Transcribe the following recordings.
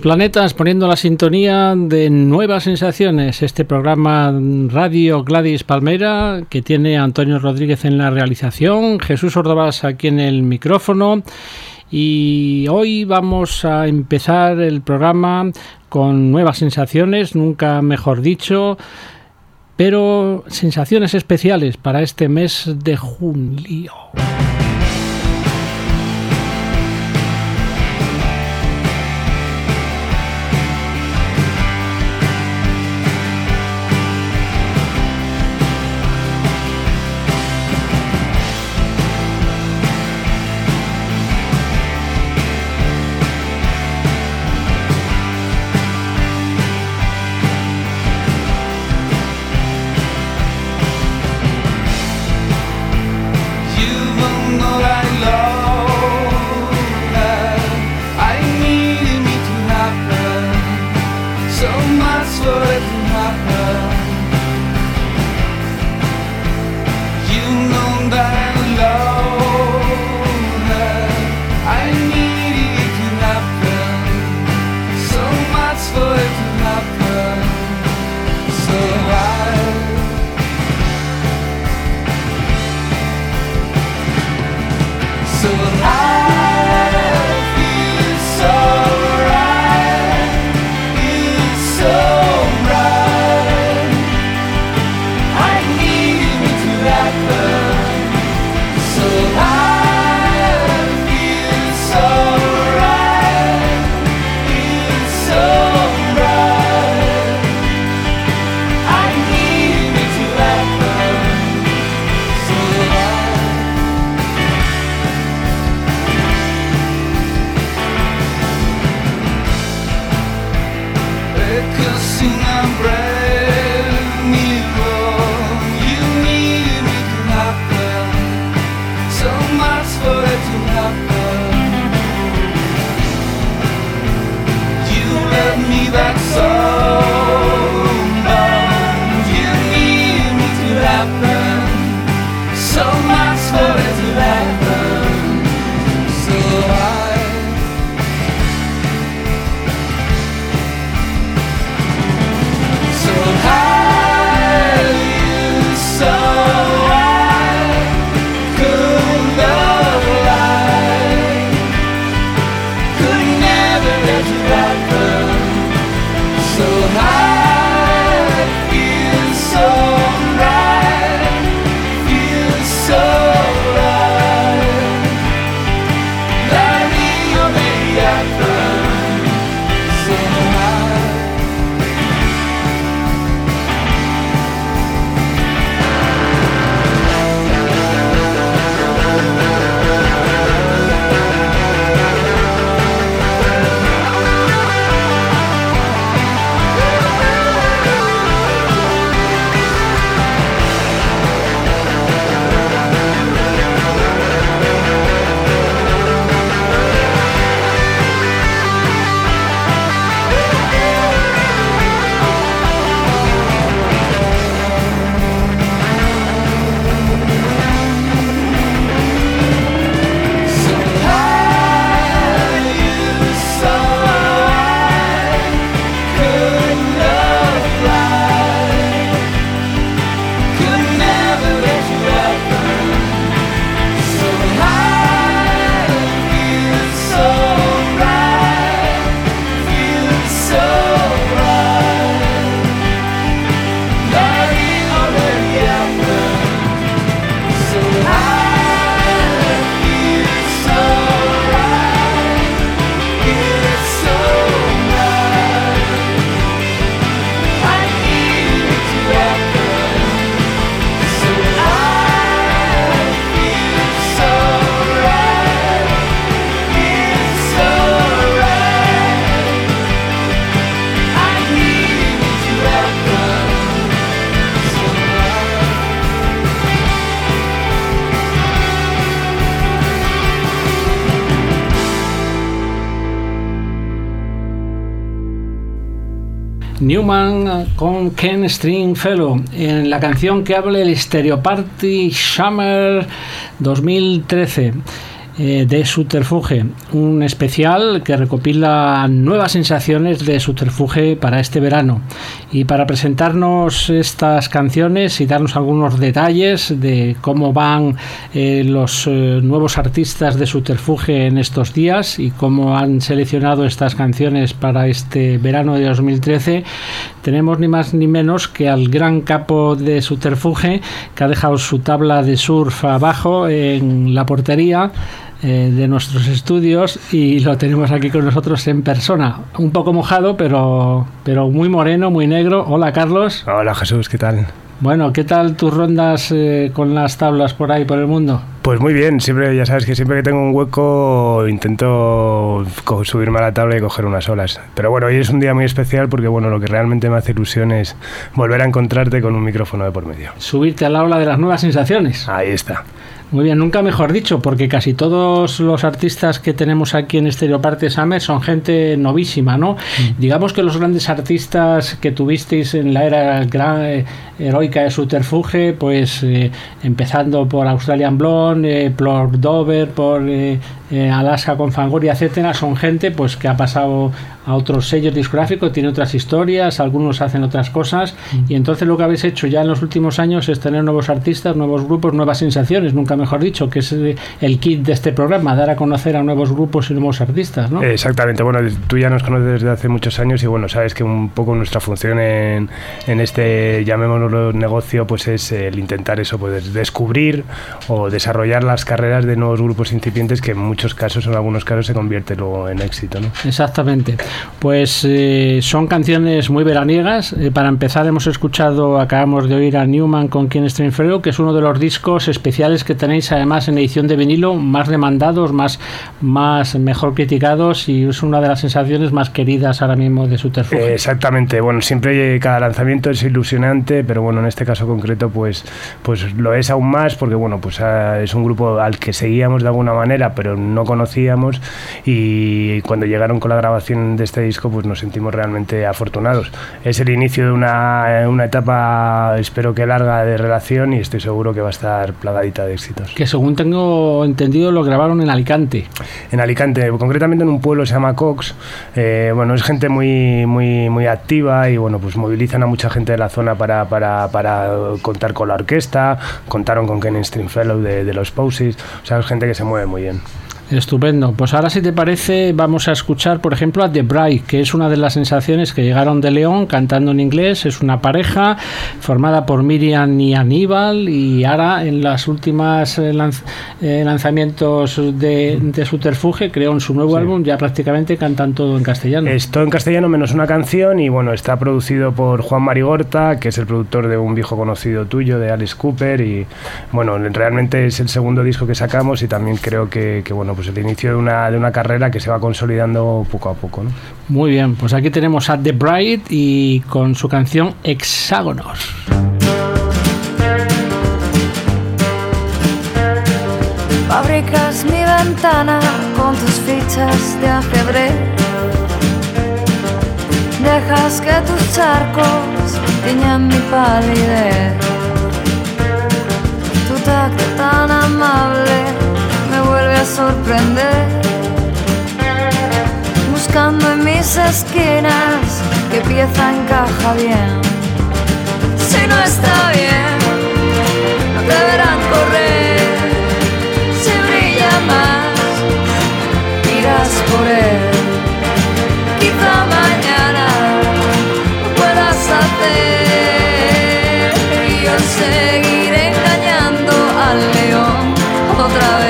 Planetas poniendo la sintonía de Nuevas Sensaciones, este programa Radio Gladys Palmera que tiene Antonio Rodríguez en la realización, Jesús Ordovás aquí en el micrófono y hoy vamos a empezar el programa con nuevas sensaciones, nunca mejor dicho, pero sensaciones especiales para este mes de julio. Con Ken Stringfellow en la canción que habla el Stereo Party Summer 2013. Eh, de Subterfuge, un especial que recopila nuevas sensaciones de Subterfuge para este verano. Y para presentarnos estas canciones y darnos algunos detalles de cómo van eh, los eh, nuevos artistas de Subterfuge en estos días y cómo han seleccionado estas canciones para este verano de 2013, tenemos ni más ni menos que al gran capo de Subterfuge que ha dejado su tabla de surf abajo en la portería eh, de nuestros estudios y lo tenemos aquí con nosotros en persona. Un poco mojado, pero, pero muy moreno, muy negro. Hola, Carlos. Hola, Jesús, ¿qué tal? Bueno, ¿qué tal tus rondas eh, con las tablas por ahí, por el mundo? Pues muy bien, siempre, ya sabes que siempre que tengo un hueco intento subirme a la tabla y coger unas olas. Pero bueno, hoy es un día muy especial porque bueno, lo que realmente me hace ilusión es volver a encontrarte con un micrófono de por medio. Subirte al aula de las nuevas sensaciones. Ahí está. Muy bien, nunca mejor dicho, porque casi todos los artistas que tenemos aquí en Estereoparte Summer son gente novísima, ¿no? Mm. Digamos que los grandes artistas que tuvisteis en la era gran, eh, heroica de Subterfuge, pues eh, empezando por Australian Blonde, eh, por Dover, por Alaska con Fangoria, etcétera, son gente pues que ha pasado a otros sellos discográficos, tiene otras historias, algunos hacen otras cosas, mm. y entonces lo que habéis hecho ya en los últimos años es tener nuevos artistas, nuevos grupos, nuevas sensaciones, nunca mejor dicho, que es el kit de este programa, dar a conocer a nuevos grupos y nuevos artistas, ¿no? Exactamente, bueno, tú ya nos conoces desde hace muchos años y bueno, sabes que un poco nuestra función en, en este, negocio, pues es el intentar eso, pues descubrir o desarrollar las carreras de nuevos grupos incipientes que en muchos casos, en algunos casos, se convierte luego en éxito, ¿no? Exactamente. Pues eh, son canciones muy veraniegas. Eh, para empezar hemos escuchado, acabamos de oír a Newman con Quien Stringfellow, que es uno de los discos especiales que tenéis además en edición de vinilo, más demandados, más, más mejor criticados y es una de las sensaciones más queridas ahora mismo de su Eh, exactamente. Bueno, siempre cada lanzamiento es ilusionante, pero bueno, en este caso concreto pues, pues lo es aún más porque bueno, pues ah, es un grupo al que seguíamos de alguna manera, pero no conocíamos y cuando llegaron con la grabación de este disco pues nos sentimos realmente afortunados. Es el inicio de una, una etapa, espero que larga, de relación y estoy seguro que va a estar plagadita de éxitos. Que según tengo entendido lo grabaron en Alicante. En Alicante, concretamente en un pueblo que se llama Cox. Eh, bueno, es gente muy, muy, muy activa y bueno, pues movilizan a mucha gente de la zona para, para, para contar con la orquesta, contaron con Ken Stringfellow de, de los Posies, o sea, es gente que se mueve muy bien. Estupendo. Pues ahora, si te parece, vamos a escuchar, por ejemplo, a The Bride, que es una de las sensaciones que llegaron de León cantando en inglés. Es una pareja formada por Miriam y Aníbal. Y ahora, en las últimas eh, eh, lanzamientos de, de Subterfuge, creó en su nuevo álbum, ya prácticamente cantan todo en castellano. Es todo en castellano menos una canción. Y bueno, está producido por Juan Marigorta, que es el productor de un viejo conocido tuyo, de Alice Cooper. Y bueno, realmente es el segundo disco que sacamos. Y también creo que, que bueno, pues el inicio de una, de una carrera que se va consolidando poco a poco. ¿no? Muy bien, pues aquí tenemos a The Bride y con su canción Hexágonos. Fabricas mi ventana con tus fichas de ajedrez. Dejas que tus charcos tiñan mi palidez. Tu tacto tan amable a sorprender. Buscando en mis esquinas qué pieza encaja bien. Si no está bien, no te verán correr. Si brilla más, irás por él. Quizá mañana lo puedas hacer y yo seguiré engañando al león otra vez.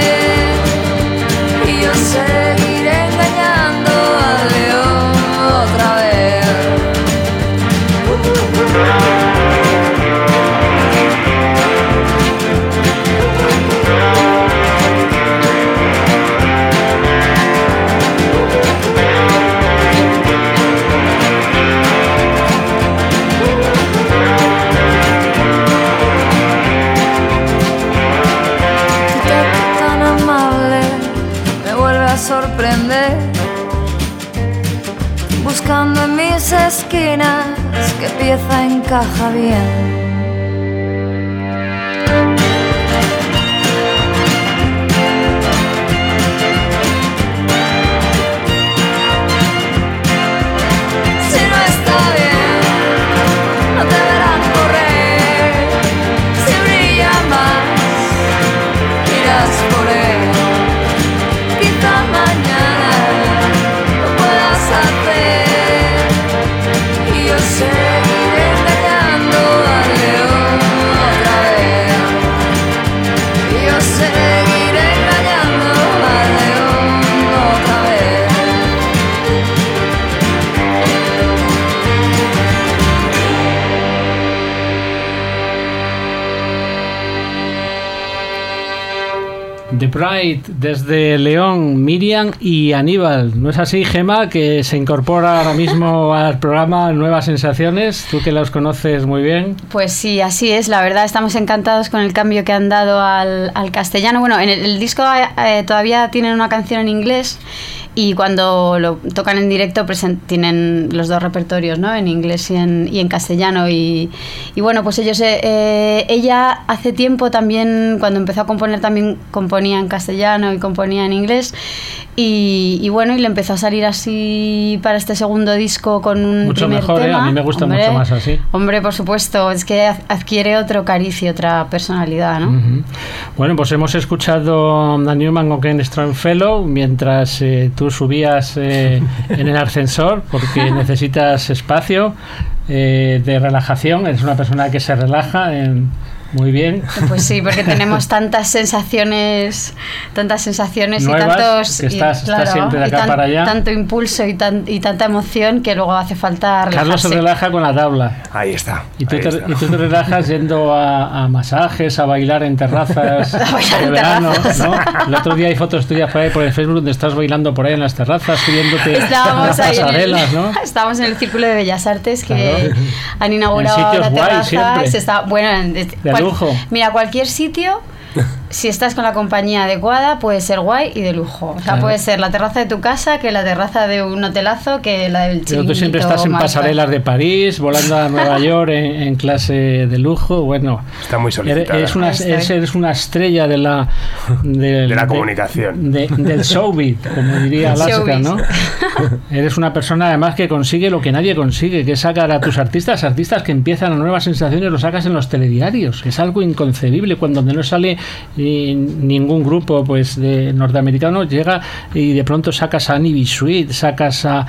Thank. Encaja bien. Pride desde León, Miriam y Aníbal. ¿No es así, Gema, que se incorpora ahora mismo al programa Nuevas Sensaciones? Tú que los conoces muy bien. Pues sí, así es. La verdad, estamos encantados con el cambio que han dado al, castellano. Bueno, en el, disco eh, todavía tienen una canción en inglés y cuando lo tocan en directo tienen los dos repertorios, ¿no? En inglés y en, y en castellano y, y, bueno, pues ellos, eh, eh, ella hace tiempo también, cuando empezó a componer también componía en castellano y componía en inglés y, bueno, y le empezó a salir así para este segundo disco con un mucho mejor, ¿eh? a mí me gusta mucho más así. Hombre, por supuesto, es que adquiere otro cariz y otra personalidad, ¿no? Bueno, pues hemos escuchado a Newman con Strongfellow mientras eh, tú subías eh, en el ascensor porque necesitas espacio de relajación, eres una persona que se relaja en muy bien. Pues sí, porque tenemos tantas sensaciones, tantas sensaciones y tantos que estás, siempre de acá para allá. tanto impulso y, tan, y tanta emoción que luego hace falta relajarse. Carlos se relaja con la tabla. Ahí está. Y tú, te, Y tú te relajas yendo a, masajes, a bailar en terrazas de verano, ¿no? El otro día hay fotos tuyas por ahí por el Facebook donde estás bailando por ahí en las terrazas, subiéndote Estábamos las pasarelas, ¿no? Estábamos en el Círculo de Bellas Artes que han inaugurado la terraza. Se está, bueno, Mira, cualquier sitio si estás con la compañía adecuada, puede ser guay y de lujo. O sea, puede ser la terraza de tu casa, que la terraza de un hotelazo, que la del Pero tú siempre estás en pasarelas de París, volando a Nueva York en, clase de lujo. Bueno, está muy solicitada. Eres una, eres, una estrella de la, de, la comunicación. del showbiz, como diría Alaska, ¿no? eres una persona además que consigue lo que nadie consigue, que es sacar a tus artistas, artistas que empiezan a nuevas sensaciones, lo sacas en los telediarios. Es algo inconcebible cuando no sale ningún grupo pues de norteamericano llega y de pronto sacas a Annie Sweet, sacas a,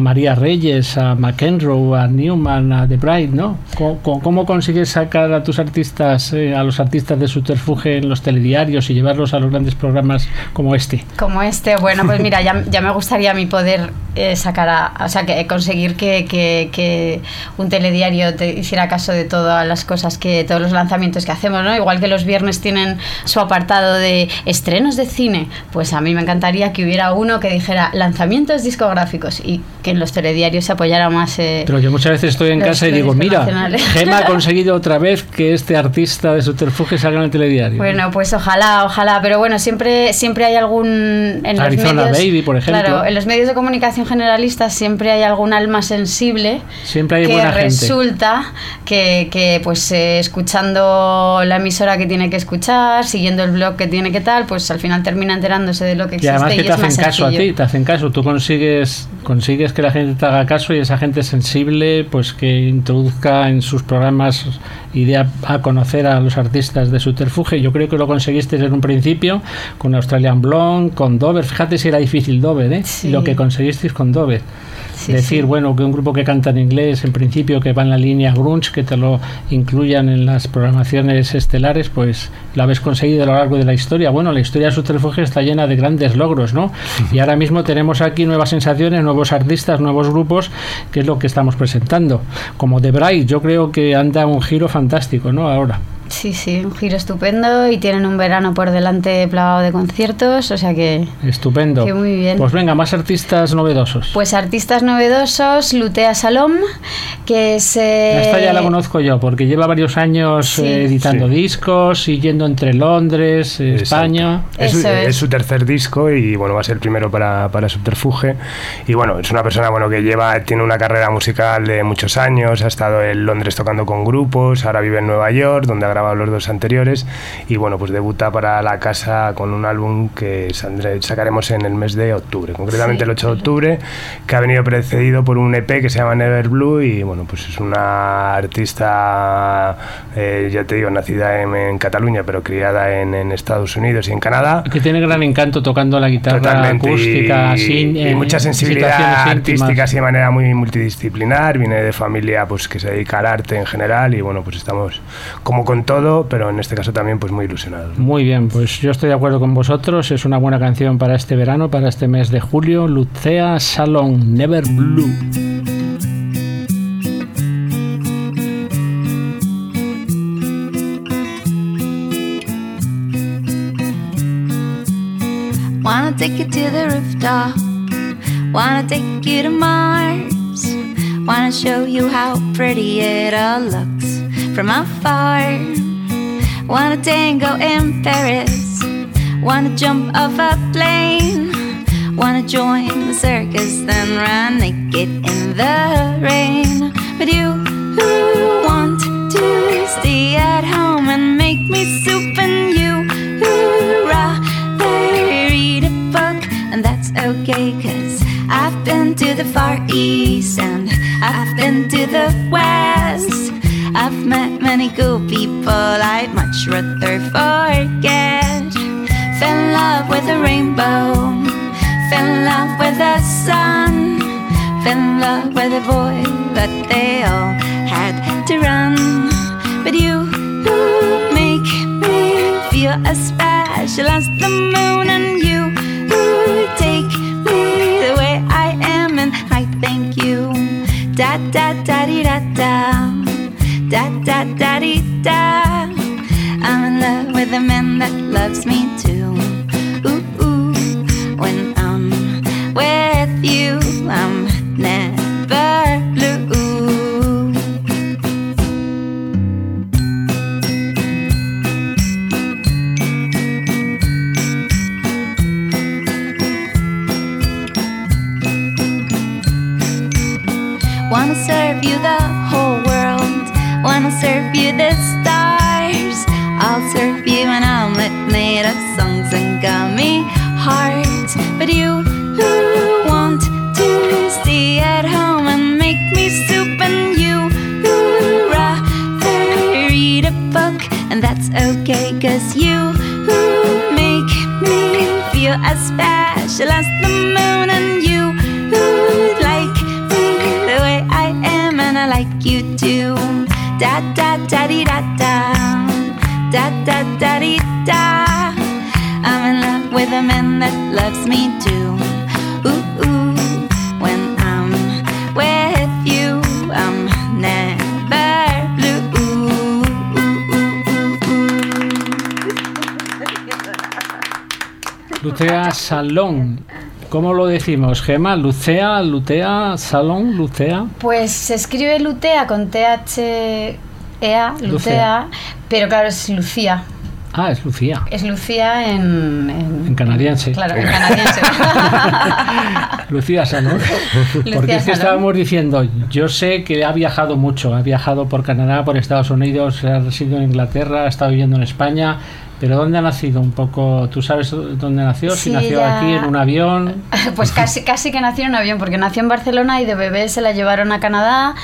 María Reyes, a McEnroe, a Newman, a The Bright, ¿no? ¿Cómo, consigues sacar a tus artistas, eh, a los artistas de subterfuge en los telediarios y llevarlos a los grandes programas como este? Como este, bueno, pues mira, ya, ya me gustaría a mí poder eh, sacar a, o sea, que conseguir que, que, un telediario te hiciera caso de todas las cosas que, todos los lanzamientos que hacemos, ¿no? Igual que los viernes tienen su apartado de estrenos de cine, pues a mí me encantaría que hubiera uno que dijera lanzamientos discográficos y que en los telediarios se apoyara más. Eh, Pero yo muchas veces estoy en casa y digo, mira, Gema ha conseguido otra vez que este artista de subterfuge salga en el telediario. Bueno, pues ojalá, ojalá, pero bueno, siempre, siempre hay algún... En Arizona Baby, por ejemplo. Claro, en los medios de comunicación generalista siempre hay algún alma sensible Siempre hay que buena gente. resulta que, que, pues eh, escuchando la emisora que tiene que escuchar, siguiendo el blog que tiene que tal, pues al final termina enterándose de lo que Y existe además y, que te es hacen caso a ti, te hacen caso. Tú consigues, consigues que la gente te haga caso y esa gente sensible, pues que introduzca en sus programas y dé a, a conocer a los artistas de Subterfuge. Yo creo que lo conseguiste en un principio con Australian Blonde, con Dover. Fíjate si era difícil Dover, ¿eh? Sí. Lo que conseguisteis con Dover. Sí, Decir, sí. bueno, que un grupo que canta en inglés, en principio, que va en la línea grunge, que te lo incluyan en las programaciones estelares, pues lo habéis conseguido a lo largo de la historia. Bueno, la historia de Subterfuge está llena de grandes logros, ¿no? Y ahora mismo tenemos aquí nuevas sensaciones, nuevos artistas, nuevos grupos, que es lo que estamos presentando. Como The Bright, yo creo que anda un giro fantástico, ¿no? Ahora. Sí, sí, un giro estupendo y tienen un verano por delante plagado de conciertos, o sea que... Estupendo. Que muy bien. Pues venga, más artistas novedosos. Pues artistas novedosos, Lutea Salom, que es... eh, Esta ya la conozco yo, porque lleva varios años Sí. eh, editando Sí. discos y yendo entre Londres, eh, Exacto. España. Es, es. es su tercer disco y bueno, va a ser el primero para, para Subterfuge. Y bueno, es una persona bueno, que lleva, tiene una carrera musical de muchos años, ha estado en Londres tocando con grupos, ahora vive en Nueva York, donde ha grabado los dos anteriores. Y bueno, pues debuta para la casa con un álbum que sacaremos en el mes de octubre, concretamente Sí, el 8 de octubre, que ha venido precedido por un EP que se llama Never Blue. Y bueno, pues es una artista, eh, ya te digo, nacida en, en Cataluña, pero criada en, en Estados Unidos y en Canadá. Que tiene gran encanto tocando la guitarra Totalmente. acústica, y, sin, y mucha sensibilidad artística así de manera muy multidisciplinar. Viene de familia pues que se dedica al arte en general y bueno, pues estamos como con todo, pero en este caso también pues muy ilusionados. ¿no? Muy bien, pues yo estoy de acuerdo con vosotros. Es una buena canción para este verano, para este mes de julio. Lucea Salon, Never Blue. Wanna take you to the rooftop. Wanna take you to Mars. Wanna show you how pretty it all looks from afar. Wanna tango in Paris. Wanna jump off a plane. Wanna join the circus, then run naked in the rain. But you who want to stay at home and make me soup, and you rather read a book, and that's okay, cause I've been to the Far East and I've been to the West. I've met many cool people I'd much rather forget. Fell in love with a rainbow, fell in love with the sun, fell in love with a boy, but they all had to run. But you make me feel as special as the moon, decimos, Gema? Lucea, Lutea, Salón, Lucea. Pues se escribe Lutea con T-H-E-A, Lutea, Lucea. pero claro, es Lucía. Ah, es Lucía. Es Lucía en... En, canadiense. Claro, en canadiense. Lucía Salón. Porque es que estábamos diciendo, yo sé que ha viajado mucho, ha viajado por Canadá, por Estados Unidos, ha residido en Inglaterra, ha estado viviendo en España, pero ¿dónde ha nacido un poco? ¿Tú sabes dónde nació? si nació aquí en un avión. Pues casi, casi que nació en un avión, porque nació en Barcelona y de bebé se la llevaron a Canadá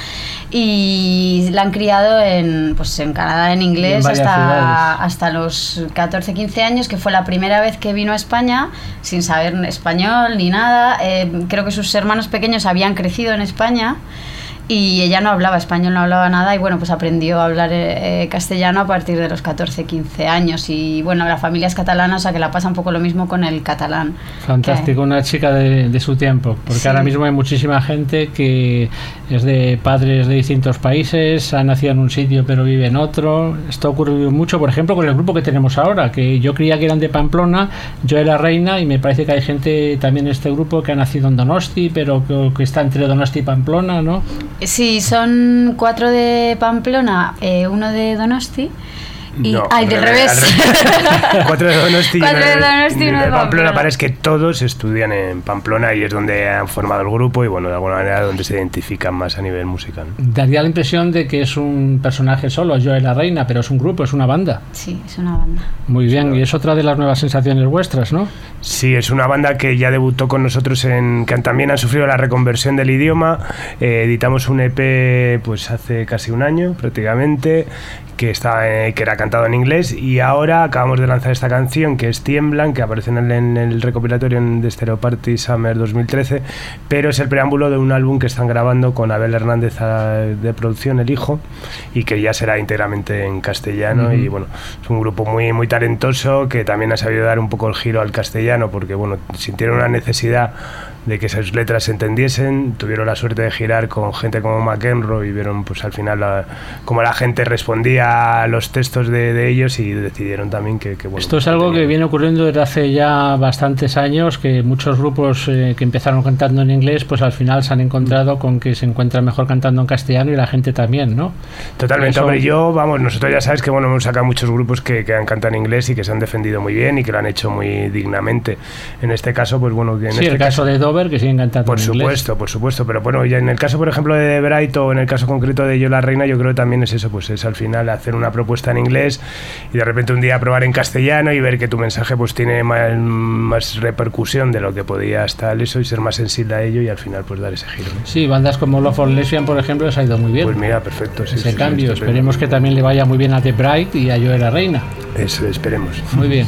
y la han criado en, pues en Canadá en inglés hasta, hasta los 14, 15 años, que fue la primera vez que vino a España sin saber español ni nada. Eh, creo que sus hermanos pequeños habían crecido en España y ella no hablaba español, no hablaba nada y bueno, pues aprendió a hablar eh, castellano a partir de los 14, 15 años y bueno, la familia es catalana, o sea que la pasa un poco lo mismo con el catalán. Fantástico, una chica de, su tiempo, porque ahora mismo hay muchísima gente que es de padres de distintos países, ha nacido en un sitio pero vive en otro. Esto ocurrido mucho, por ejemplo, con el grupo que tenemos ahora, que yo creía que eran de Pamplona, yo era reina y me parece que hay gente también en este grupo que ha nacido en Donosti, pero que, que está entre Donosti y Pamplona, ¿no? Sí, son cuatro de Pamplona, eh, uno de Donosti. Y, no, ay, del revés. cuatro de Donosti, cuatro de, Donosti y uno de Pamplona. Parece que todos estudian en Pamplona y es donde han formado el grupo y bueno, de alguna manera donde se identifican más a nivel musical. Daría la impresión de que es un personaje solo, yo la reina, pero es un grupo, es una banda. Sí, es una banda. Muy bien, y es otra de las nuevas sensaciones vuestras, ¿no? Sí, es una banda que ya debutó con nosotros en que también han sufrido la reconversión del idioma. Eh, editamos un EP pues hace casi un año prácticamente que, está, eh, que era cantado en inglés y ahora acabamos de lanzar esta canción que es Tiemblan, que aparece en el, recopilatorio de Stereo Party Summer 2013, pero es el preámbulo de un álbum que están grabando con Abel Hernández de producción, el hijo, y que ya será íntegramente en castellano y bueno, es un grupo muy, muy talentoso que también ha sabido dar un poco el giro al castellano porque bueno, sintieron una necesidad de que esas letras se entendiesen, tuvieron la suerte de girar con gente como McEnroe y vieron pues al final la, cómo la gente respondía a los textos de, ellos y decidieron también que, bueno, Esto es algo que viene ocurriendo desde hace ya bastantes años, que muchos grupos eh, que empezaron cantando en inglés pues al final se han encontrado con que se encuentran mejor cantando en castellano y la gente también, ¿no? Totalmente, hombre, yo, vamos, nosotros ya sabes que bueno, hemos sacado muchos grupos que, que han cantado en inglés y que se han defendido muy bien y que lo han hecho muy dignamente. En este caso, pues bueno, en sí, este el caso, de que siguen cantando Por supuesto, por supuesto. Pero bueno, ya en el caso, por ejemplo, de Bright o en el caso concreto de Yo la Reina, yo creo que también es eso, pues es al final hacer una propuesta en inglés y de repente un día probar en castellano y ver que tu mensaje pues tiene más, repercusión de lo que podía estar eso y ser más sensible a ello y al final pues dar ese giro. Sí, bandas como Love for Lesbian, por ejemplo, les ha ido muy bien. Pues mira, perfecto. Sí, ese cambio. Esperemos que también le vaya muy bien a The Bright y a Yo la Reina. Eso, esperemos. Muy bien.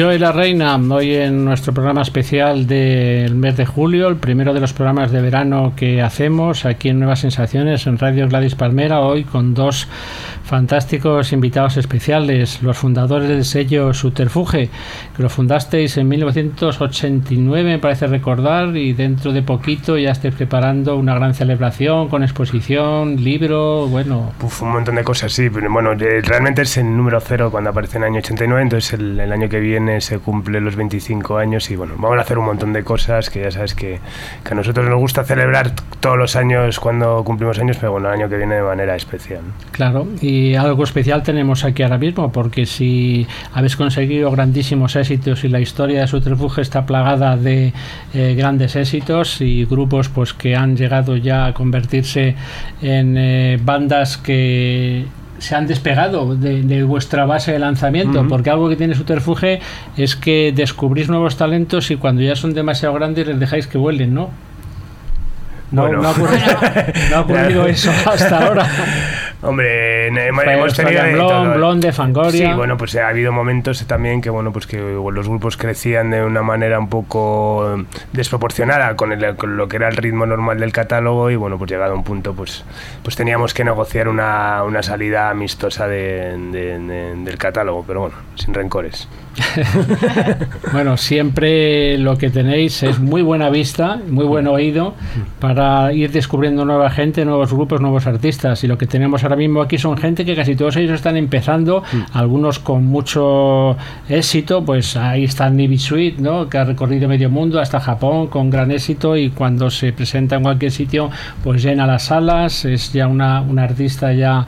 Yo y la Reina, hoy en nuestro programa especial del mes de julio, el primero de los programas de verano que hacemos aquí en Nuevas Sensaciones en Radio Gladys Palmera, hoy con dos fantásticos invitados especiales, los fundadores del sello Subterfuge, que lo fundasteis en 1989, me parece recordar, y dentro de poquito ya estáis preparando una gran celebración con exposición, libro, bueno. Uf, un montón de cosas, sí. Pero, bueno, eh, realmente es el número cero cuando aparece en el año 89, entonces el, el año que viene se cumple los 25 años y bueno, vamos a hacer un montón de cosas que ya sabes que, que a nosotros nos gusta celebrar todos los años cuando cumplimos años, pero bueno, el año que viene de manera especial. Claro, y algo especial tenemos aquí ahora mismo, porque si habéis conseguido grandísimos éxitos y la historia de Subterfuge está plagada de eh, grandes éxitos y grupos pues que han llegado ya a convertirse en eh, bandas que se han despegado de, de vuestra base de lanzamiento, porque algo que tiene Subterfuge es que descubrís nuevos talentos y cuando ya son demasiado grandes les dejáis que vuelen, ¿no? No, Bueno. no ha ocurrido, no ha ocurrido eso hasta ahora. Hombre, hemos, hemos tenido de Blonde, todo. Blonde, Fangoria. Sí, bueno, pues ha habido momentos también que bueno, pues que los grupos crecían de una manera un poco desproporcionada con, el- con lo que era el ritmo normal del catálogo y bueno, pues llegado a un punto pues pues teníamos que negociar una, una salida amistosa de- de- de- del catálogo, pero bueno, sin rencores. Bueno, siempre lo que tenéis es muy buena vista, muy buen oído para ir descubriendo nueva gente, nuevos grupos, nuevos artistas. Y lo que tenemos ahora mismo aquí son gente que casi todos ellos están empezando, algunos con mucho éxito. Pues ahí está Nibi Sweet, ¿no? que ha recorrido medio mundo hasta Japón con gran éxito y cuando se presenta en cualquier sitio, pues llena las salas. Es ya una, una artista ya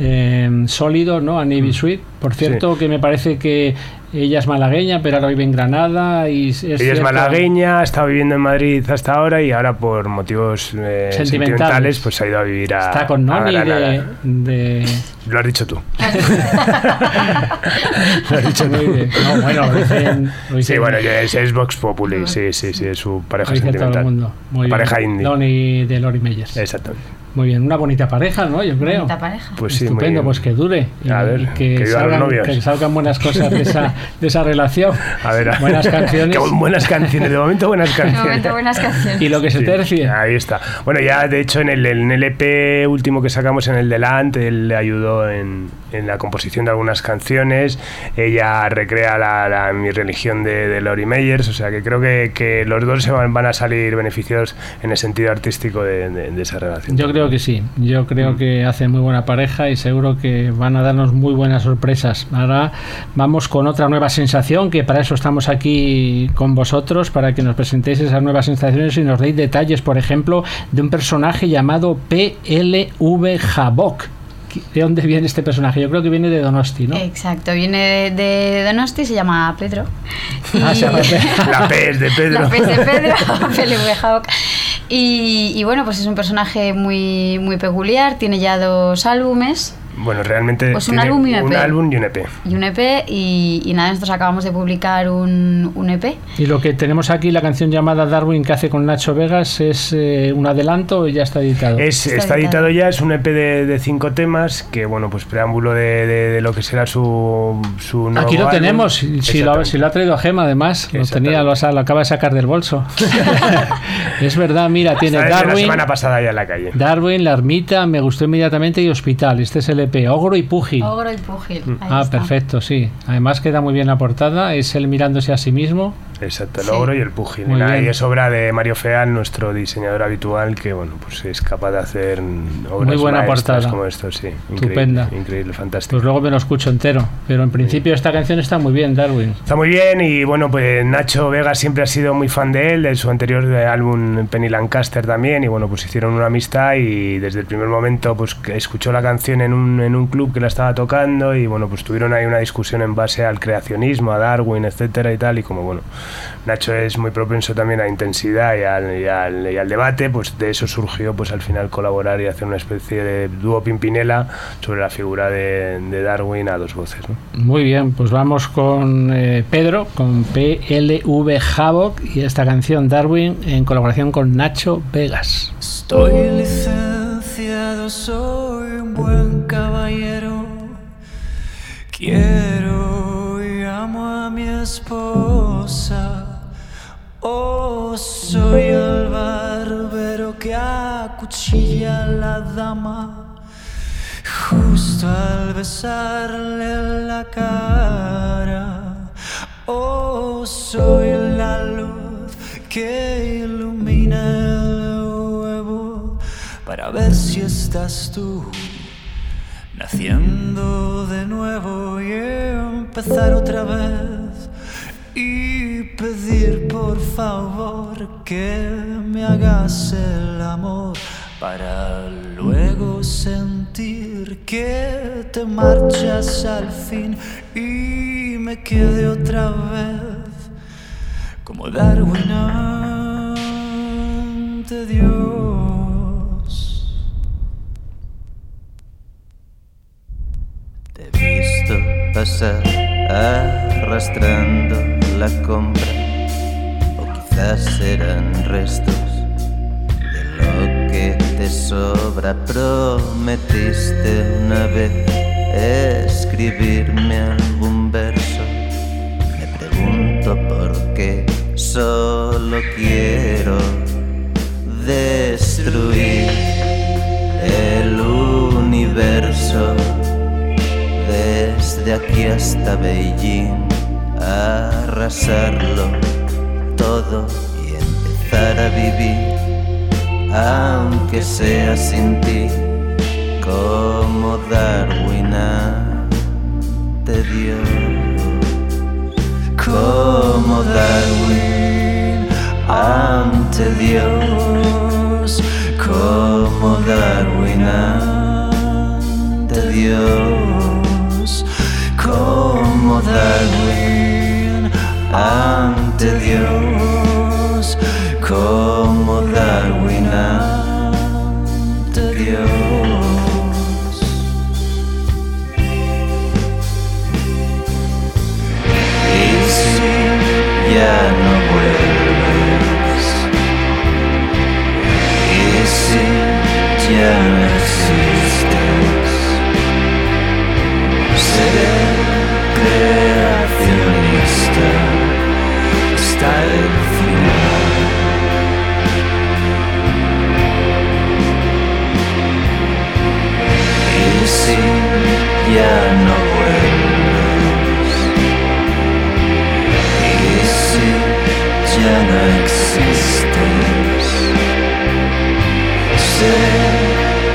eh, sólido, ¿no? A Nibi Sweet. Por cierto, que me parece que ella es malagueña, pero ahora vive en Granada y es Ella es malagueña, ha estado viviendo en Madrid hasta ahora y ahora por motivos eh, Sentimentales. sentimentales pues ha ido a vivir a Está con Noni de, de- Lo has dicho tú. Lo has dicho muy bien. No, bueno, lo dicen, lo Sí, bueno, ya es, es Vox Populi, sí, sí, sí, es su pareja dice todo el sentimental. mundo. Muy bien. pareja indie. Donny de Lori Meyers. Exactamente. Muy bien, una bonita pareja, ¿no? Yo creo. Bonita pareja. Pues sí, Estupendo, pues que dure y, A ver, y que que, salgan, que salgan buenas cosas de esa, de esa relación. A ver, buenas canciones. Buenas canciones, de momento buenas De canciones. momento buenas canciones. Y lo que se Sí, tercie. Ahí está. Bueno, ya de hecho en el, en el EP último que sacamos en el Delante, él le ayudó en, en la composición de algunas canciones. Ella recrea la, la- mi religión de, de Lori Meyers, o sea que creo que, que los dos se van, van a salir beneficiados en el sentido artístico de, de- de esa relación. Yo creo que sí, yo Mm. creo que hacen muy buena pareja y seguro que van a darnos muy buenas sorpresas. Ahora vamos con otra nueva sensación, que para eso estamos aquí con vosotros, para que nos presentéis esas nuevas sensaciones y nos deis detalles, por ejemplo, de un personaje llamado PLV Havok. ¿De dónde viene este personaje? Yo creo que viene de Donosti, ¿no? Exacto, viene de, de Donosti, se llama Pedro. Ah, se llama Pedro. La P es de Pedro. La P es de Pedro, PLV Hawk. Y, y bueno, pues es un personaje muy, muy peculiar, tiene ya dos álbumes Bueno, realmente Pues un álbum y un un EP. álbum y un EP. y un EP y, y nada, nosotros acabamos de publicar un, un E EP. Y lo que tenemos aquí, la canción llamada Darwin que hace con Nacho Vegas, ¿es eh, un adelanto o ya está editado? Es, Está está, editado. editado ya, es un EP de, de cinco temas, que bueno, pues preámbulo de, de- de lo que será su, su nuevo Aquí lo álbum. tenemos, si lo, si lo ha traído Gema además, lo tenía, lo, lo acaba de sacar del bolso. es verdad, mira, tiene desde la Darwin, semana pasada ya en la calle. Darwin, La Ermita, Me Gustó Inmediatamente y Hospital. Este es el EP, Ogro y Púgil. Ogro y Púgil. ahí Ah, está. perfecto, sí. Además queda muy bien la portada, es él mirándose a sí mismo. Exacto, el Sí. ogro y el pugil. Muy Y nada, bien. y es obra de Mario Feal, nuestro diseñador habitual, que bueno, pues es capaz de hacer obras Muy buena maestras portada. como esto, sí. Estupenda. Increíble, increíble, fantástico. Pues luego me lo escucho entero. Pero en principio esta canción está muy bien, Darwin. Está muy bien y bueno, pues Nacho Vega siempre ha sido muy fan de él, de su anterior álbum Penny Lancaster también y bueno, pues hicieron una amistad y desde el primer momento pues escuchó la canción en un, en un club que la estaba tocando y bueno, pues tuvieron ahí una discusión en base al creacionismo, a Darwin, etcétera y tal y como bueno, Nacho es muy propenso también a intensidad y al, y al, y al debate, pues de eso surgió pues al final colaborar y hacer una especie de dúo Pimpinela sobre la figura de, de Darwin a dos voces, ¿no? Muy bien, pues vamos con eh, Pedro, con PLV Havoc y esta canción Darwin en colaboración con Nacho Vegas. Estoy licenciado, soy buen caballero. Quiero y amo a mi esposa. Oh, soy el barbero que acuchilla a la dama justo al besarle la cara. Oh, soy la luz que ilumina el huevo para ver si estás tú naciendo de nuevo y empezar otra vez y pedir por favor que me hagas el amor para luego sentir que te marchas al fin y me quede otra vez como Darwin ante Dios. Pasar arrastrando la compra, o quizás eran restos de lo que te sobra. Prometiste una vez escribirme algún verso. Me pregunto por qué solo quiero destruir el universo desde aquí hasta Beijing, arrasarlo todo y empezar a vivir, aunque sea sin ti, como Darwin ante Dios, como Darwin ante Dios, como Darwin ante Dios, como Darwin ante Dios, como Darwin ante Dios. Y si ya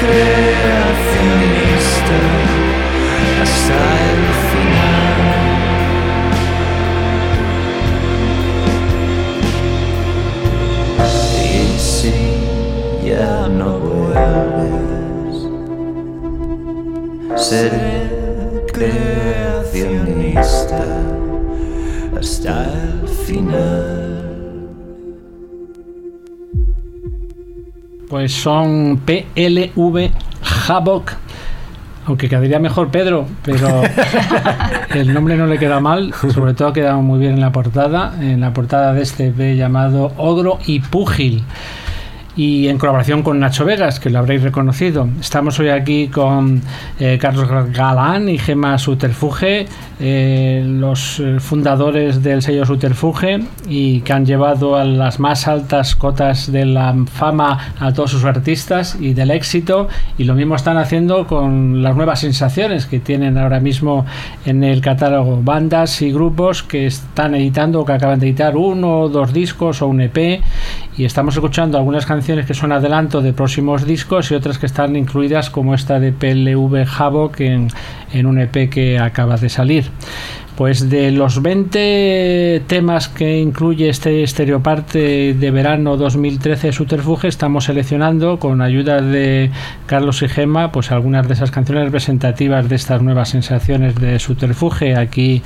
creacionista hasta el final. Ya no vuelves, seré creacionista hasta el final. Pues son PLV Havoc. Aunque quedaría mejor Pedro, pero el nombre no le queda mal, sobre todo ha quedado muy bien en la portada, en la portada de este EP llamado Ogro y Púgil y en colaboración con Nacho Vegas, que lo habréis reconocido. Estamos hoy aquí con eh, Carlos Galán y Gema Suterfuge, eh, los eh, fundadores del sello Suterfuge y que han llevado a las más altas cotas de la fama a todos sus artistas y del éxito. Y lo mismo están haciendo con las nuevas sensaciones que tienen ahora mismo en el catálogo. Bandas y grupos que están editando o que acaban de editar uno o dos discos o un EP y estamos escuchando algunas canciones que son adelanto de próximos discos y otras que están incluidas como esta de PLV Havoc en, en un EP que acaba de salir. Pues de los 20 temas que incluye este estereoparte de verano 2013 Suterfuge, estamos seleccionando con ayuda de Carlos y Gema pues algunas de esas canciones representativas de estas nuevas sensaciones de Suterfuge aquí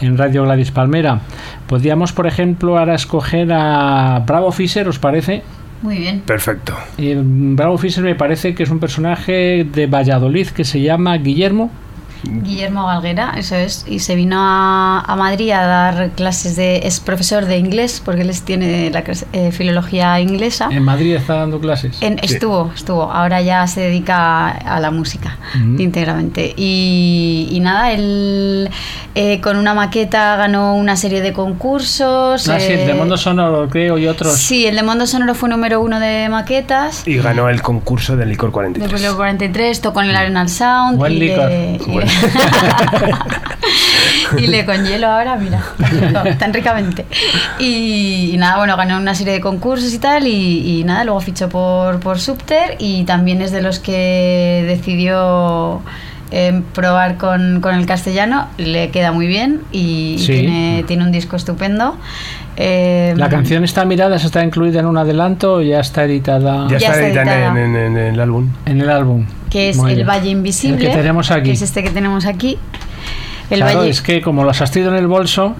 en Radio Gladys Palmera. Podríamos, por ejemplo, ahora escoger a Bravo Fisher, ¿os parece? Muy bien. Perfecto. Eh, Bravo Fisher me parece que es un personaje de Valladolid que se llama Guillermo. Guillermo Galguera, eso es, y se vino a, a Madrid a dar clases de, es profesor de inglés, porque él tiene la clase- eh, filología inglesa. En Madrid está dando clases. En- estuvo, estuvo. Ahora ya se dedica a la música Ujú. íntegramente. Y, y nada, él eh, con una maqueta ganó una serie de concursos. Ah, sí, el de eh, Mundo Sonoro, creo, y otros. Sí, el de Mundo Sonoro fue número uno de maquetas. Y ganó el concurso del licor 43. Después del 43 tocó en el Arenal Sound. Buen y licor. Le, y, Buen- y le con hielo ahora, mira, tan, ricamente. Y, y nada, bueno, ganó una serie de concursos y tal. Y, y nada, luego fichó por, por Subter y también es de los que decidió eh, probar con, con el castellano. Le queda muy bien y, tiene, tiene un disco estupendo. Eh, La canción está mirada, está incluida en un adelanto o ya está editada Ya, Ya está está editada editada. en, en- en el álbum. en el álbum. que es Muy El bien. Valle Invisible. El que tenemos aquí. Que es este que tenemos aquí. El claro, Valle. es que como los has traído en el bolso.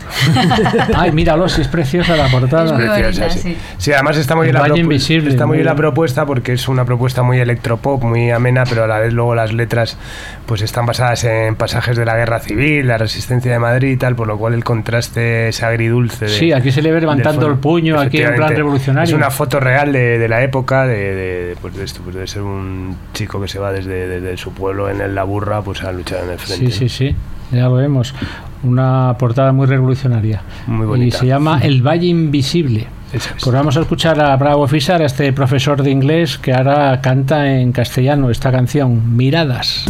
Ay, míralo, si es preciosa la portada. Es Preciosa, bonita, sí. sí. Sí, además está muy bien, la, Invisible, está muy bien la propuesta porque es una propuesta muy electropop, muy amena, pero a la vez luego las letras pues están basadas en pasajes de la guerra civil, la resistencia de Madrid y tal, por lo cual el contraste es agridulce. de- Sí, aquí se le ve levantando el puño, aquí en plan revolucionario. Es una foto real de, de la época, de, de- pues de esto, pues de ser un chico que se va desde, desde su pueblo en el La Burra pues a luchar en el frente. Sí, sí, sí, ya lo vemos. Una portada muy revolucionaria. Muy Y bonita. se llama El Valle Invisible. Pues vamos a escuchar a Bravo Fisar, a este profesor de inglés que ahora canta en castellano esta canción. Miradas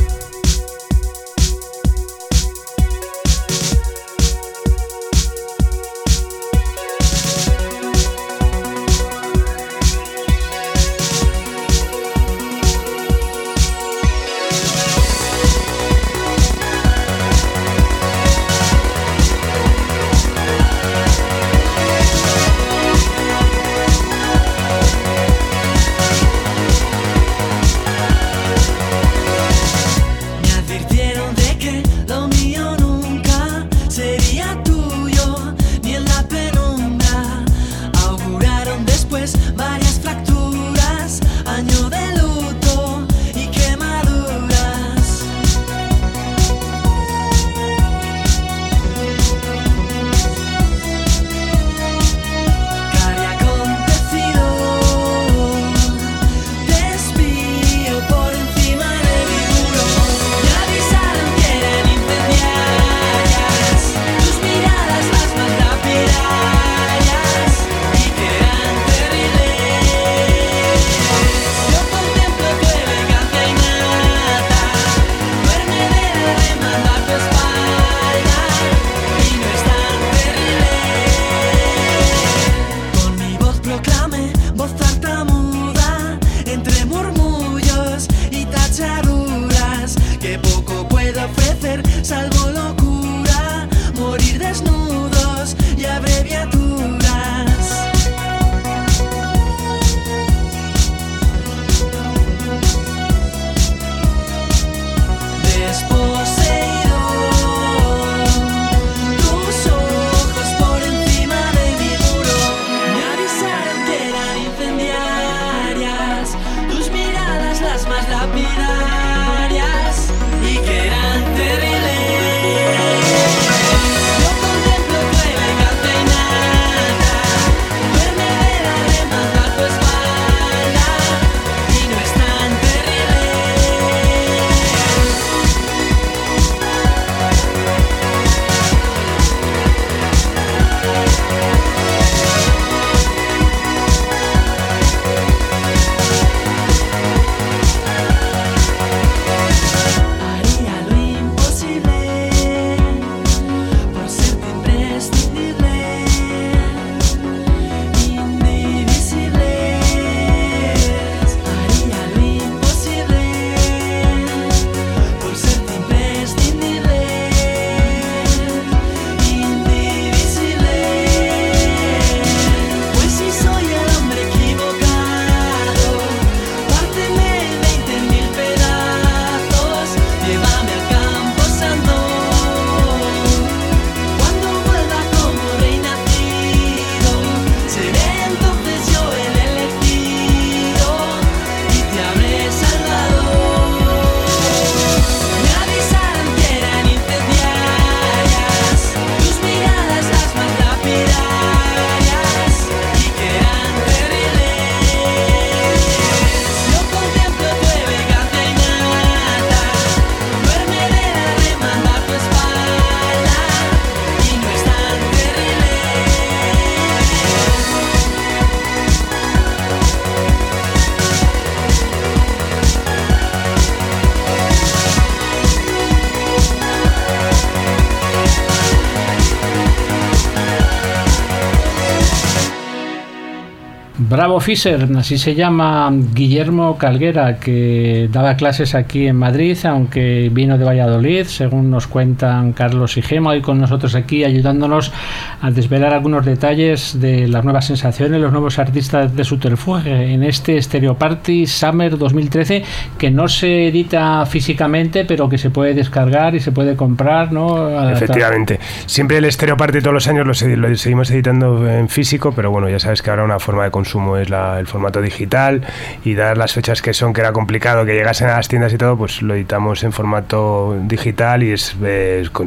Bravo Fisher, así se llama Guillermo Calguera, que daba clases aquí en Madrid, aunque vino de Valladolid, según nos cuentan Carlos y Gema, hoy con nosotros aquí ayudándonos a desvelar algunos detalles de las nuevas sensaciones, los nuevos artistas de Subterfuge en este Stereo Party Summer 2013, que no se edita físicamente, pero que se puede descargar y se puede comprar, ¿no? Efectivamente. Siempre el Stereo Party todos los años lo, seguimos editando en físico, pero bueno, ya sabes que ahora una forma de consumo es el formato digital y dar las fechas que son, que era complicado que llegasen a las tiendas y todo, pues lo editamos en formato digital y es,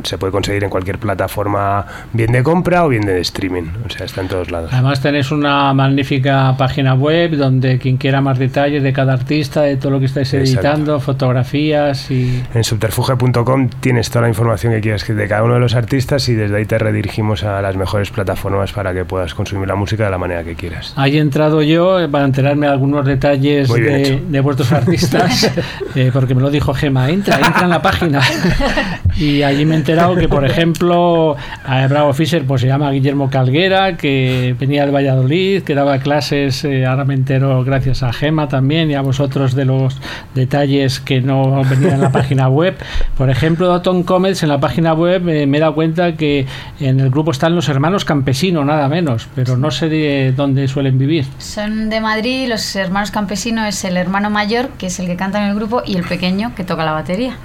se puede conseguir en cualquier plataforma, bien de compra o bien de streaming, o sea, está en todos lados. Además tenéis una magnífica página web donde quien quiera más detalles de cada artista, de todo lo que estáis editando, fotografías y... En subterfuge.com tienes toda la información que quieras de cada uno de los artistas y desde ahí te redirigimos a las mejores plataformas para que puedas consumir la música de la manera que quieras. Ahí he entrado yo para enterarme de algunos detalles de, vuestros artistas, eh, porque me lo dijo Gema, entra, entra en la página. y allí me he enterado que, por ejemplo, a Bravo Fisher pues, se llama Guillermo Calguera, que venía de Valladolid, que daba clases, eh, ahora me entero gracias a Gema también y a vosotros de los detalles que no venían en la página web. Por ejemplo, Tom Comets en la página web eh, me he dado cuenta que en el grupo están los hermanos campesinos, nada menos, pero no sé de dónde suelen vivir. Son de Madrid, los hermanos campesinos es el hermano mayor, que es el que canta en el grupo, y el pequeño, que toca la batería.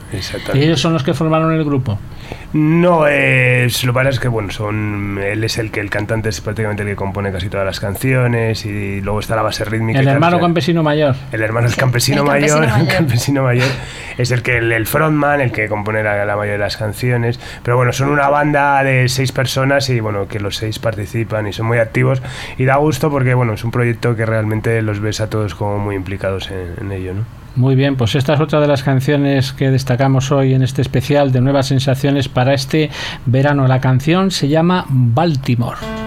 Y ellos son los que formaron el grupo. No, es, lo que pasa es que bueno, son él es el que el cantante es prácticamente el que compone casi todas las canciones y luego está la base rítmica. El hermano campesino mayor. El hermano es campesino, mayor, campesino mayor es el que el, frontman, el que compone la, la, mayoría de las canciones. Pero bueno, son una banda de seis personas y bueno, que los seis participan y son muy activos y da gusto porque bueno, es un proyecto que realmente los ves a todos como muy implicados en, en ello, ¿no? Muy bien, pues esta es otra de las canciones que destacamos hoy en este especial de Nuevas Sensaciones para este verano. La canción se llama Baltimore.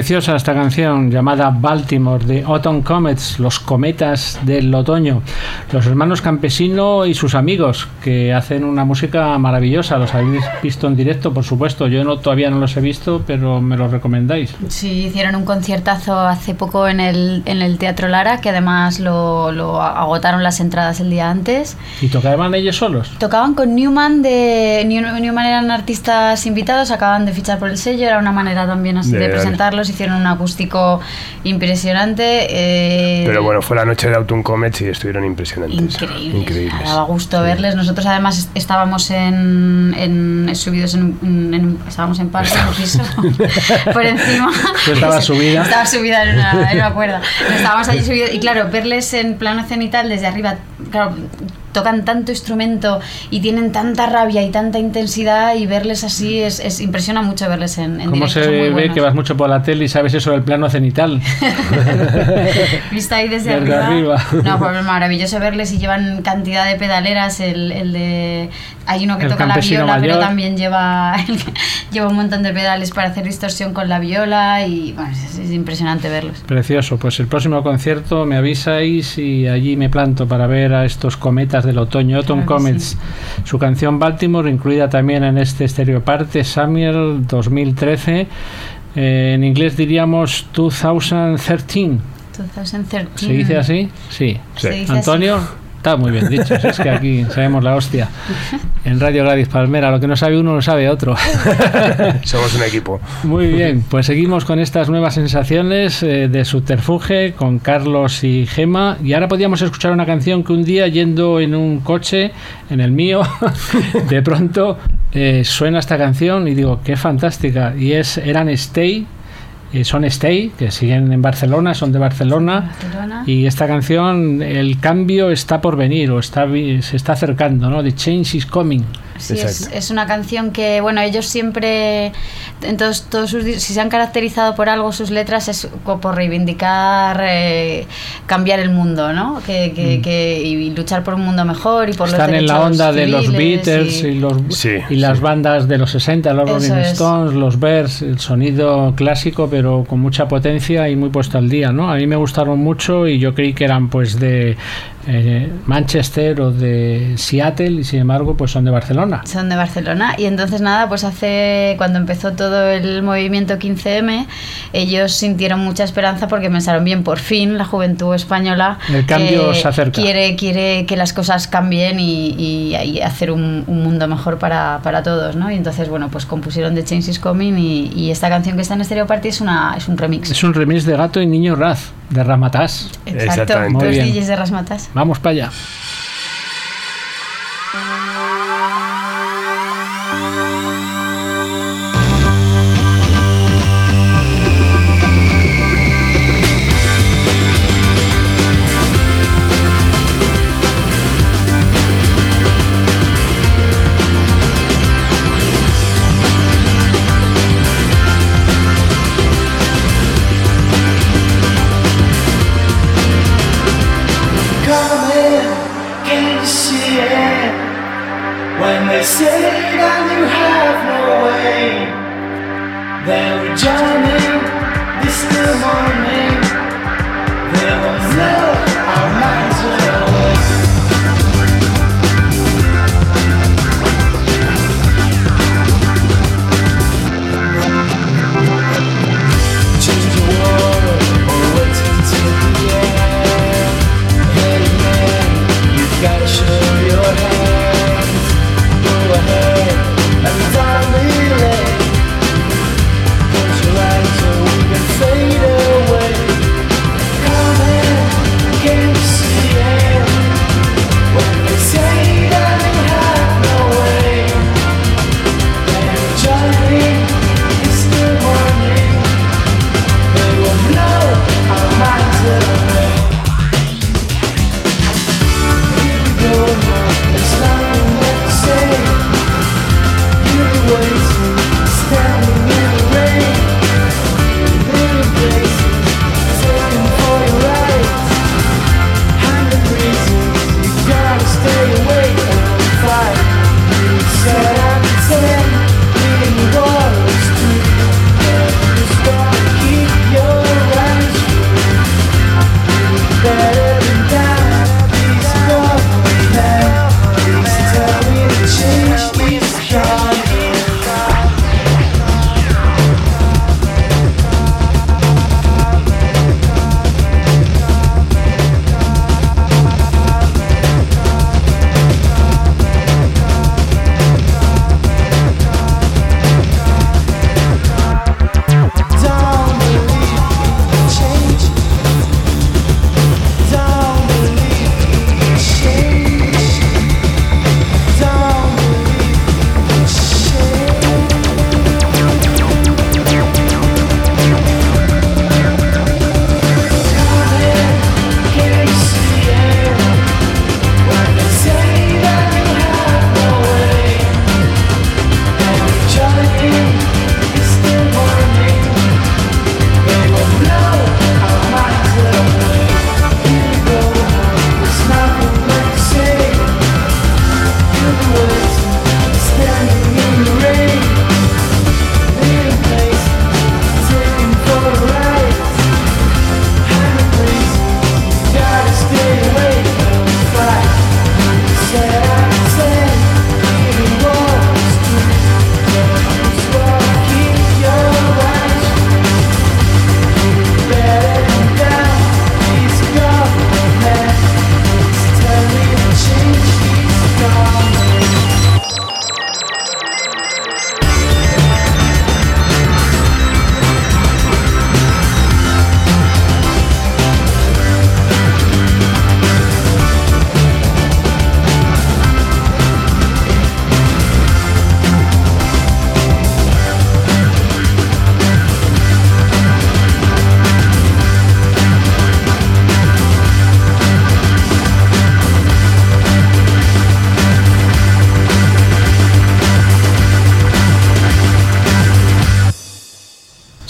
Preciosa esta canción llamada Baltimore de Autumn Comets, los cometas del otoño. Los hermanos Campesino y sus amigos que hacen una música maravillosa. Los habéis visto en directo, por supuesto. Yo no, todavía no los he visto, pero me los recomendáis. Sí, hicieron un conciertazo hace poco en el, en el Teatro Lara, que además lo, lo agotaron las entradas el día antes. ¿Y tocaban ellos solos? Tocaban con Newman, de New- Newman eran artistas invitados, acaban de fichar por el sello, era una manera también así De de, presentarlos, hicieron un acústico impresionante. eh, Pero bueno, fue la noche de Autumn Comets y estuvieron impresionantes. Increíbles. Increíbles. Daba gusto Sí. verles. Nosotros además est- estábamos en, en- subidos en, un- en estábamos en parte un piso por encima. Tú estabas subida. Estaba subida en una, en una cuerda. Estábamos allí subidos y claro, verles en plano cenital desde arriba, claro, tocan tanto instrumento y tienen tanta rabia y tanta intensidad y verles así es, es- impresiona mucho verles en, en ¿Cómo directo. se ve buenos. que vas mucho por la tele y sabes eso del plano cenital? Vista ahí desde, Desde arriba. arriba. No, pues maravilloso verles y llevan cantidad de pedaleras. El, el de. Hay uno que El toca la viola, pero también lleva, lleva un montón de pedales para hacer distorsión con la viola. Y bueno, es, es impresionante verlos. Precioso, pues el próximo concierto me avisáis y allí me planto para ver a estos cometas del otoño, Claro que Comets. Su canción Baltimore, incluida también en este Estereoparte, Samuel 2013. Eh, en inglés diríamos 2013. 2013. ¿Se dice así? Sí. Se dice Antonio, está muy bien dicho. es que aquí sabemos la hostia. En Radio Gladys Palmera, lo que no sabe uno lo sabe otro. Somos un equipo. Muy bien, pues seguimos con estas nuevas sensaciones eh, de subterfuge con Carlos y Gema. Y ahora podíamos escuchar una canción que un día yendo en un coche, en el mío, de pronto eh, suena esta canción y digo, qué fantástica. Y es Eran Stay, eh, son Stay, que siguen en Barcelona, son de Barcelona. Barcelona. Y esta canción, el cambio está por venir o está se está acercando, ¿no? The change is coming. Sí, es, una canción que, bueno, ellos siempre, en todos, todos sus, di- si se han caracterizado por algo sus letras es por reivindicar, eh, cambiar el mundo, ¿no? Que, que, que- y luchar por un mundo mejor y por Mm. Están los en la derechos onda de los Beatles y, y- los, Sí, y las sí. bandas de los 60, los Eso Rolling es. Stones, los Bears, el sonido clásico pero con mucha potencia y muy puesto al día, ¿no? A mí me gustaron mucho y yo creí que eran pues de eh, Manchester o de Seattle y sin embargo pues son de Barcelona. Son de Barcelona y entonces nada, pues hace cuando empezó todo el movimiento 15M, ellos sintieron mucha esperanza porque pensaron bien, por fin la juventud española eh, El cambio se acerca. quiere quiere que las cosas cambien y, y- y hacer un, un mundo mejor para, para todos, ¿no? Y entonces bueno, pues compusieron The Change is Coming y, y esta canción que está en Stereo Party es una es un remix. Es un remix de Gato y Niño Raz, de Ramatás. Exacto, Exactamente. Muy dos bien. DJs de Rasmatas. Vamos para allá.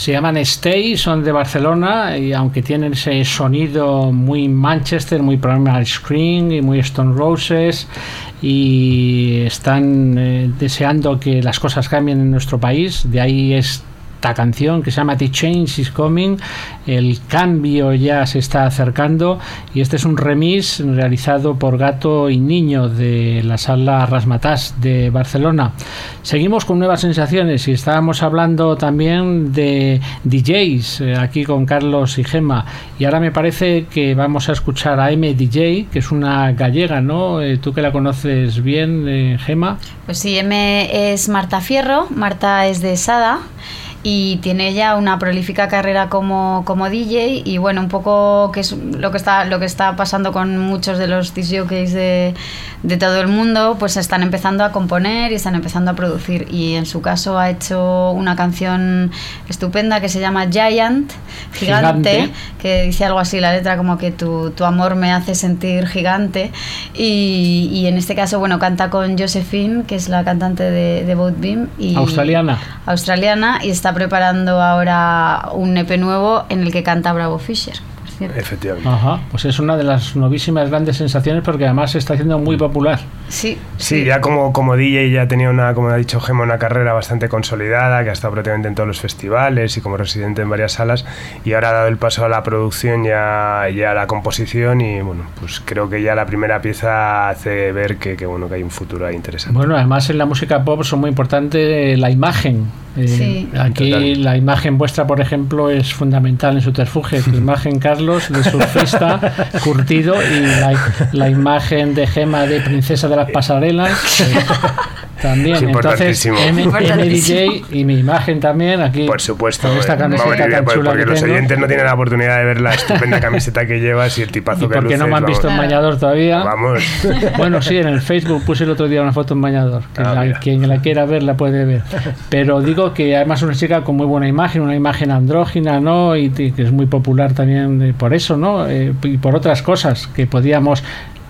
Se llaman Stay, son de Barcelona y aunque tienen ese sonido muy Manchester, muy Primal Screen y muy Stone Roses y están eh, deseando que las cosas cambien en nuestro país, de ahí es esta canción que se llama The Change is Coming. El cambio ya se está acercando y este es un remix realizado por Gato y Niño de la sala Rasmatas de Barcelona. Seguimos con nuevas sensaciones y estábamos hablando también de DJs eh, aquí con Carlos y Gema y ahora me parece que vamos a escuchar a M DJ que es una gallega, ¿no? Eh, Tú que la conoces bien, eh, Gema. Pues sí, M es Marta Fierro, Marta es de Sada y tiene ya una prolífica carrera como, como DJ y bueno, un poco que es lo que está lo que está pasando con muchos de los disc jockeys de, de todo el mundo, pues están empezando a componer y están empezando a producir y en su caso ha hecho una canción estupenda que se llama Giant, gigante, Gigante. que dice algo así la letra como que tu, tu amor me hace sentir gigante y, y en este caso bueno canta con Josephine que es la cantante de, de Boat Beam y Australiana. australiana y está preparando ahora un EP nuevo en el que canta Bravo Fisher. Cierto. Efectivamente. Ajá, pues es una de las novísimas grandes sensaciones porque además se está haciendo muy popular. Sí, Sí, ya como, como DJ ya tenía una, como ha dicho Gema, una carrera bastante consolidada, que ha estado prácticamente en todos los festivales y como residente en varias salas, y ahora ha dado el paso a la producción y a, y a la composición y bueno, pues creo que ya la primera pieza hace ver que, que, bueno, que hay un futuro ahí interesante. Bueno, además en la música pop son muy importante la imagen. Eh, Sí. Aquí Total. la imagen vuestra, por ejemplo, es fundamental en Subterfuge. Tu imagen, Carlos, de surfista curtido y la, la imagen de Gema de princesa de las pasarelas. también. Es Entonces. M- y mi imagen también aquí. Por supuesto, Con esta eh, camiseta vamos, tan porque, chula porque que los tengo. oyentes no tienen la oportunidad de ver la estupenda camiseta que llevas y el tipazo ¿Y que por qué no me han luces, visto en vamos. bañador todavía? Vamos. Bueno, sí, en el Facebook puse el otro día una foto en bañador. Que Ah, la- quien la quiera ver la puede ver. Pero digo que además es una chica con muy buena imagen, una imagen andrógina, ¿no? Y, t- que es muy popular también eh, por eso, ¿no? Eh, y por otras cosas que podíamos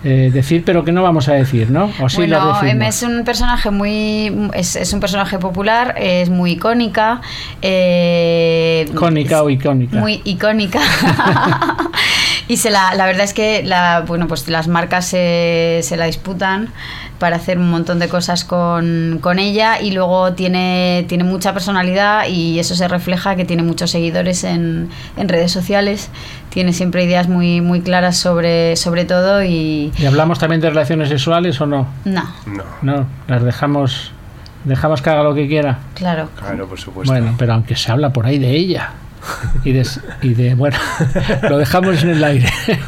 eh, decir, pero que no vamos a decir, ¿no? O sí bueno, decimos. M es un personaje muy es, es un personaje popular, es muy icónica, eh, Cónica o icónica. muy icónica. y se la, la verdad es que la, bueno, pues las marcas se, se la disputan para hacer un montón de cosas con, con ella y luego tiene, tiene mucha personalidad y eso se refleja que tiene muchos seguidores en, en redes sociales, tiene siempre ideas muy, muy claras sobre, sobre todo y ¿Y hablamos también de relaciones sexuales o no? no, No, No, las dejamos, dejamos que haga lo que quiera. claro. claro, por supuesto. Bueno, pero aunque se habla por ahí de ella. Y de, y de bueno, lo dejamos en el aire.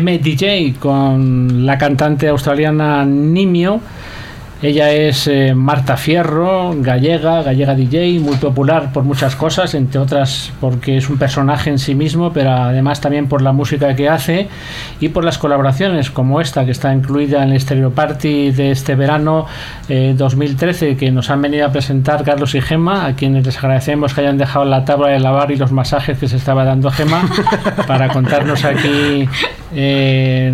MDJ con la cantante australiana Nimio. Ella es eh, Marta Fierro, gallega, gallega DJ, muy popular por muchas cosas, entre otras porque es un personaje en sí mismo, pero además también por la música que hace y por las colaboraciones como esta que está incluida en el Stereo Party de este verano eh, 2013 que nos han venido a presentar Carlos y Gema, a quienes les agradecemos que hayan dejado la tabla de lavar y los masajes que se estaba dando Gema para contarnos aquí eh,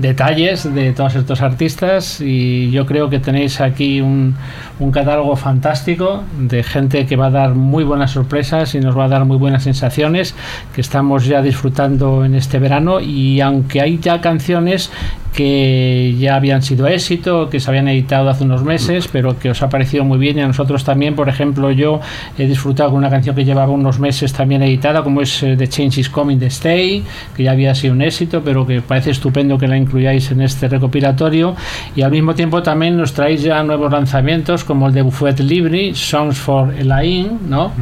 detalles de todos estos artistas y yo creo que tenéis aquí un, un catálogo fantástico de gente que va a dar muy buenas sorpresas y nos va a dar muy buenas sensaciones que estamos ya disfrutando en este verano y aunque hay ya canciones que ya habían sido éxito, que se habían editado hace unos meses, pero que os ha parecido muy bien. Y a nosotros también, por ejemplo, yo he disfrutado con una canción que llevaba unos meses también editada, como es eh, The Change is Coming, The Stay, que ya había sido un éxito, pero que parece estupendo que la incluyáis en este recopilatorio. Y al mismo tiempo también nos traéis ya nuevos lanzamientos como el de Buffet Libri, Songs for Elaine, ¿no?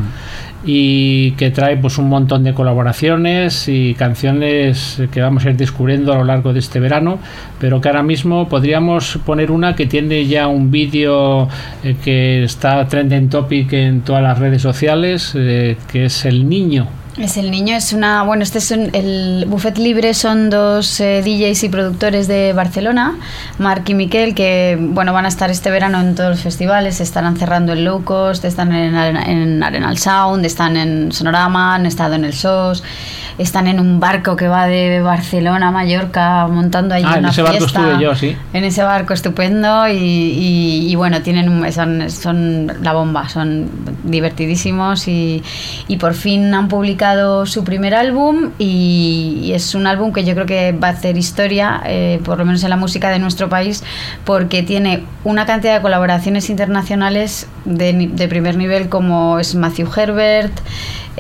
Y que trae pues un montón de colaboraciones y canciones que vamos a ir descubriendo a lo largo de este verano, pero que ahora mismo podríamos poner una que tiene ya un vídeo eh, que está trending topic en todas las redes sociales, eh, que es El Niño. Es el niño, es una. Bueno, este es un- el Buffet Libre, son dos eh, DJs y productores de Barcelona, Marc y Miquel, que bueno, van a estar este verano en todos los festivales, estarán cerrando en Low Cost, están en, Arena- en Arenal Sound, están en Sonorama, han estado en el SOS, están en un barco que va de Barcelona a Mallorca montando ahí Ah, en una ese barco fiesta. estuve yo, sí. En ese barco estupendo y, y- y bueno, tienen son, son la bomba, son divertidísimos y, y por fin han publicado su primer álbum y, es un álbum que yo creo que va a hacer historia, eh, por lo menos en la música de nuestro país, porque tiene una cantidad de colaboraciones internacionales de, de primer nivel como es Matthew Herbert,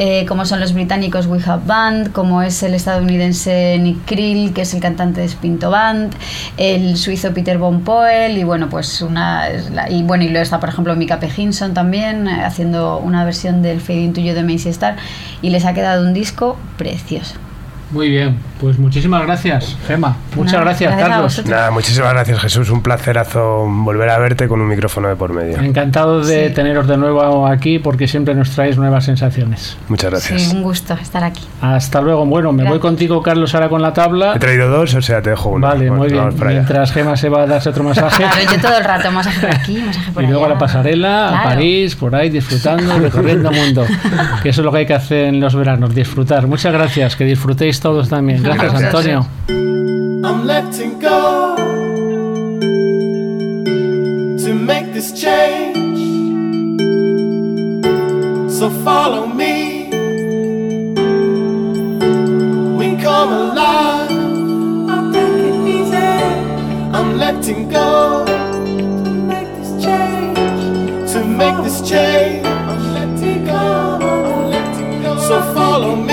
eh, como son los británicos We Have Band, como es el estadounidense Nick Krill, que es el cantante de Spinto Band, el suizo Peter Von Poel, y bueno, pues una. y bueno, y luego está, por ejemplo, Mika P. Hinson también, eh, haciendo una versión del Fade Into You de Macy Star, y les ha quedado un disco precioso. Muy bien, pues muchísimas gracias, Gema. Muchas Nada, gracias, gracias a Carlos. Nada, muchísimas gracias Jesús, un placerazo volver a verte con un micrófono de por medio. Encantado de Sí. teneros de nuevo aquí porque siempre nos traéis nuevas sensaciones. Muchas gracias. Sí, un gusto estar aquí. Hasta luego. Bueno, me voy Gracias. contigo, Carlos, ahora con la tabla. He traído dos, o sea, te dejo uno. Vale, muy bien. allá. Mientras Gema se va a darse otro masaje. Claro, yo todo el rato, masaje por aquí, masaje por Y luego a allá. la pasarela, a Claro. París, por ahí, disfrutando, recorriendo el mundo. Que eso es lo que hay que hacer en los veranos, disfrutar. Muchas gracias, que disfrutéis todos también. Gracias, Gracias. Antonio. I'm letting go to make this change. So follow me. We come alive. I'll take it easy. I'm letting go to make this change. To make this change. I'm letting go. I'm letting go. So follow me.